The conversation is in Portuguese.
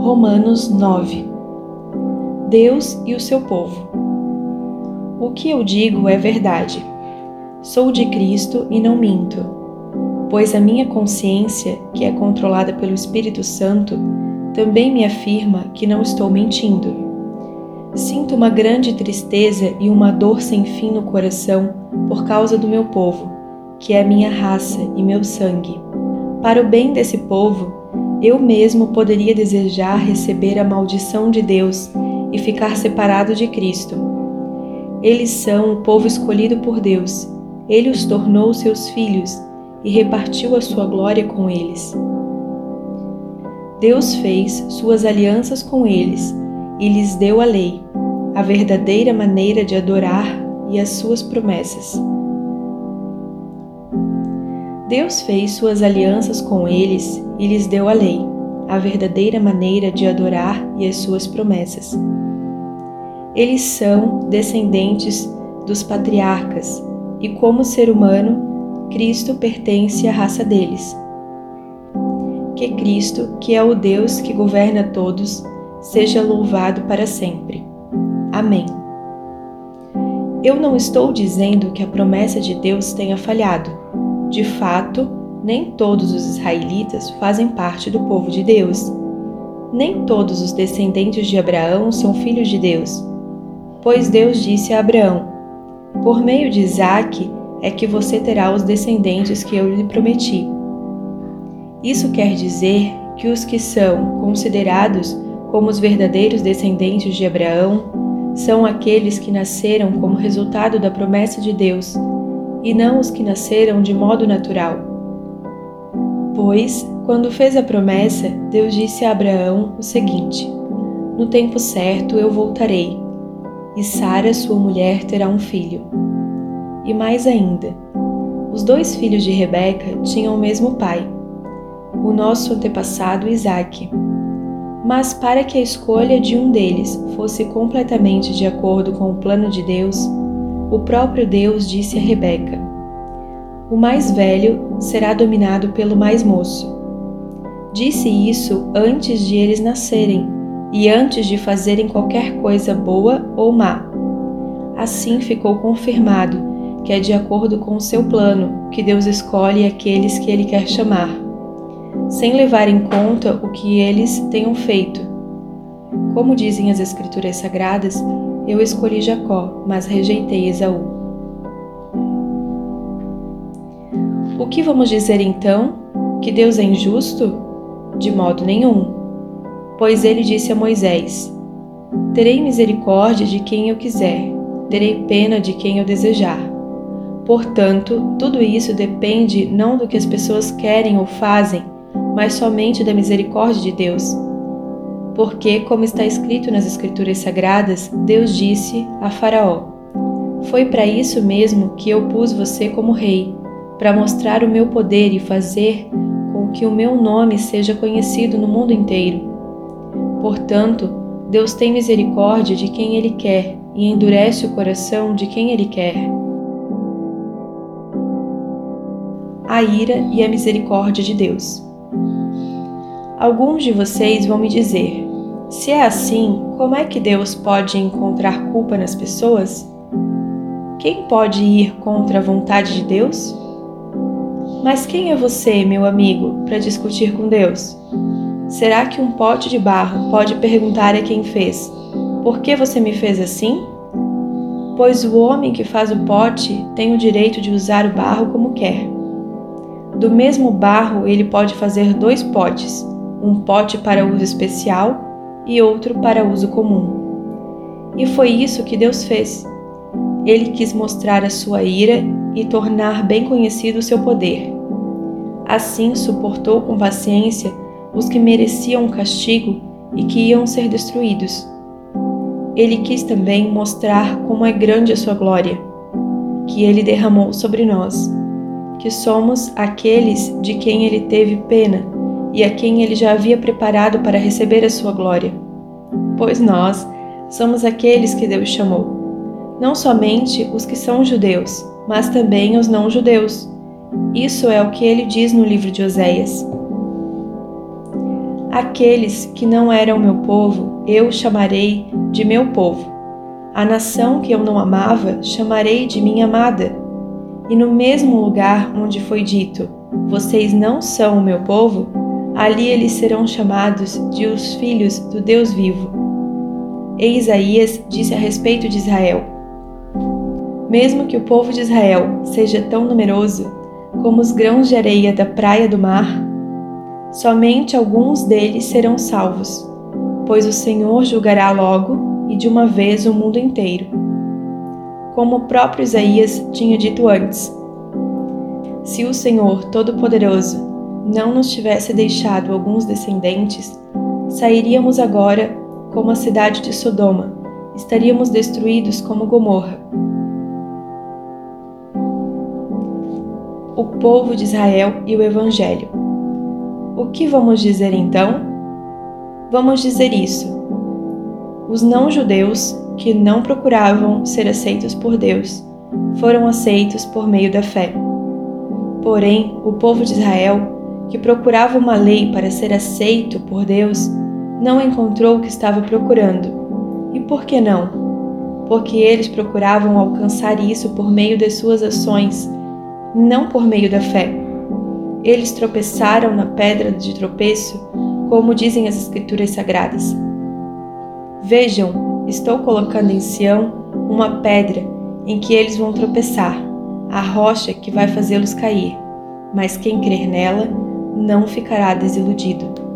Romanos 9 Deus e o seu povo. O que eu digo é verdade. Sou de Cristo e não minto, pois a minha consciência, que é controlada pelo Espírito Santo, também me afirma que não estou mentindo. Sinto uma grande tristeza e uma dor sem fim no coração por causa do meu povo, que é minha raça e meu sangue. Para o bem desse povo, eu mesmo poderia desejar receber a maldição de Deus e ficar separado de Cristo. Eles são o povo escolhido por Deus. Ele os tornou seus filhos e repartiu a sua glória com eles. Deus fez suas alianças com eles e lhes deu a lei, a verdadeira maneira de adorar e as suas promessas. Deus fez suas alianças com eles e lhes deu a lei, a verdadeira maneira de adorar e as suas promessas. Eles são descendentes dos patriarcas e, como ser humano, Cristo pertence à raça deles. Que Cristo, que é o Deus que governa todos, seja louvado para sempre. Amém. Eu não estou dizendo que a promessa de Deus tenha falhado de fato, nem todos os israelitas fazem parte do povo de Deus. Nem todos os descendentes de Abraão são filhos de Deus. Pois Deus disse a Abraão: Por meio de Isaque é que você terá os descendentes que eu lhe prometi. Isso quer dizer que os que são considerados como os verdadeiros descendentes de Abraão são aqueles que nasceram como resultado da promessa de Deus e não os que nasceram de modo natural. Pois, quando fez a promessa, Deus disse a Abraão o seguinte: No tempo certo eu voltarei, e Sara, sua mulher, terá um filho. E mais ainda, os dois filhos de Rebeca tinham o mesmo pai, o nosso antepassado Isaque. Mas para que a escolha de um deles fosse completamente de acordo com o plano de Deus, o próprio Deus disse a Rebeca: O mais velho será dominado pelo mais moço. Disse isso antes de eles nascerem e antes de fazerem qualquer coisa boa ou má. Assim ficou confirmado que é de acordo com o seu plano que Deus escolhe aqueles que ele quer chamar, sem levar em conta o que eles tenham feito. Como dizem as Escrituras Sagradas, eu escolhi Jacó, mas rejeitei Esaú. O que vamos dizer então? Que Deus é injusto? De modo nenhum. Pois ele disse a Moisés: Terei misericórdia de quem eu quiser, terei pena de quem eu desejar. Portanto, tudo isso depende não do que as pessoas querem ou fazem, mas somente da misericórdia de Deus porque, como está escrito nas Escrituras Sagradas, Deus disse a Faraó: Foi para isso mesmo que eu pus você como rei, para mostrar o meu poder e fazer com que o meu nome seja conhecido no mundo inteiro. Portanto, Deus tem misericórdia de quem Ele quer e endurece o coração de quem Ele quer. A ira e a misericórdia de Deus. Alguns de vocês vão me dizer: se é assim, como é que Deus pode encontrar culpa nas pessoas? Quem pode ir contra a vontade de Deus? Mas quem é você, meu amigo, para discutir com Deus? Será que um pote de barro pode perguntar a quem fez: Por que você me fez assim? Pois o homem que faz o pote tem o direito de usar o barro como quer. Do mesmo barro, ele pode fazer dois potes, um pote para uso especial e outro para uso comum. E foi isso que Deus fez. Ele quis mostrar a sua ira e tornar bem conhecido o seu poder. Assim suportou com paciência os que mereciam castigo e que iam ser destruídos. Ele quis também mostrar como é grande a sua glória, que ele derramou sobre nós, que somos aqueles de quem ele teve pena e a quem ele já havia preparado para receber a sua glória. Pois nós somos aqueles que Deus chamou, não somente os que são judeus, mas também os não-judeus. Isso é o que ele diz no livro de Oséias. Aqueles que não eram meu povo, eu chamarei de meu povo. A nação que eu não amava, chamarei de minha amada. E no mesmo lugar onde foi dito: Vocês não são o meu povo, ali eles serão chamados de os filhos do Deus vivo. E Isaías disse a respeito de Israel: Mesmo que o povo de Israel seja tão numeroso como os grãos de areia da praia do mar, somente alguns deles serão salvos, pois o Senhor julgará logo e de uma vez o mundo inteiro. Como o próprio Isaías tinha dito antes: Se o Senhor Todo-Poderoso não nos tivesse deixado alguns descendentes, sairíamos agora como a cidade de Sodoma, estaríamos destruídos como Gomorra. O povo de Israel e o Evangelho. O que vamos dizer então? Vamos dizer isso. Os não-judeus, que não procuravam ser aceitos por Deus, foram aceitos por meio da fé. Porém, o povo de Israel que procurava uma lei para ser aceito por Deus, não encontrou o que estava procurando. E por que não? Porque eles procuravam alcançar isso por meio de suas ações, não por meio da fé. Eles tropeçaram na pedra de tropeço, como dizem as Escrituras Sagradas. Vejam, estou colocando em Sião uma pedra em que eles vão tropeçar, a rocha que vai fazê-los cair, mas quem crer nela não ficará desiludido.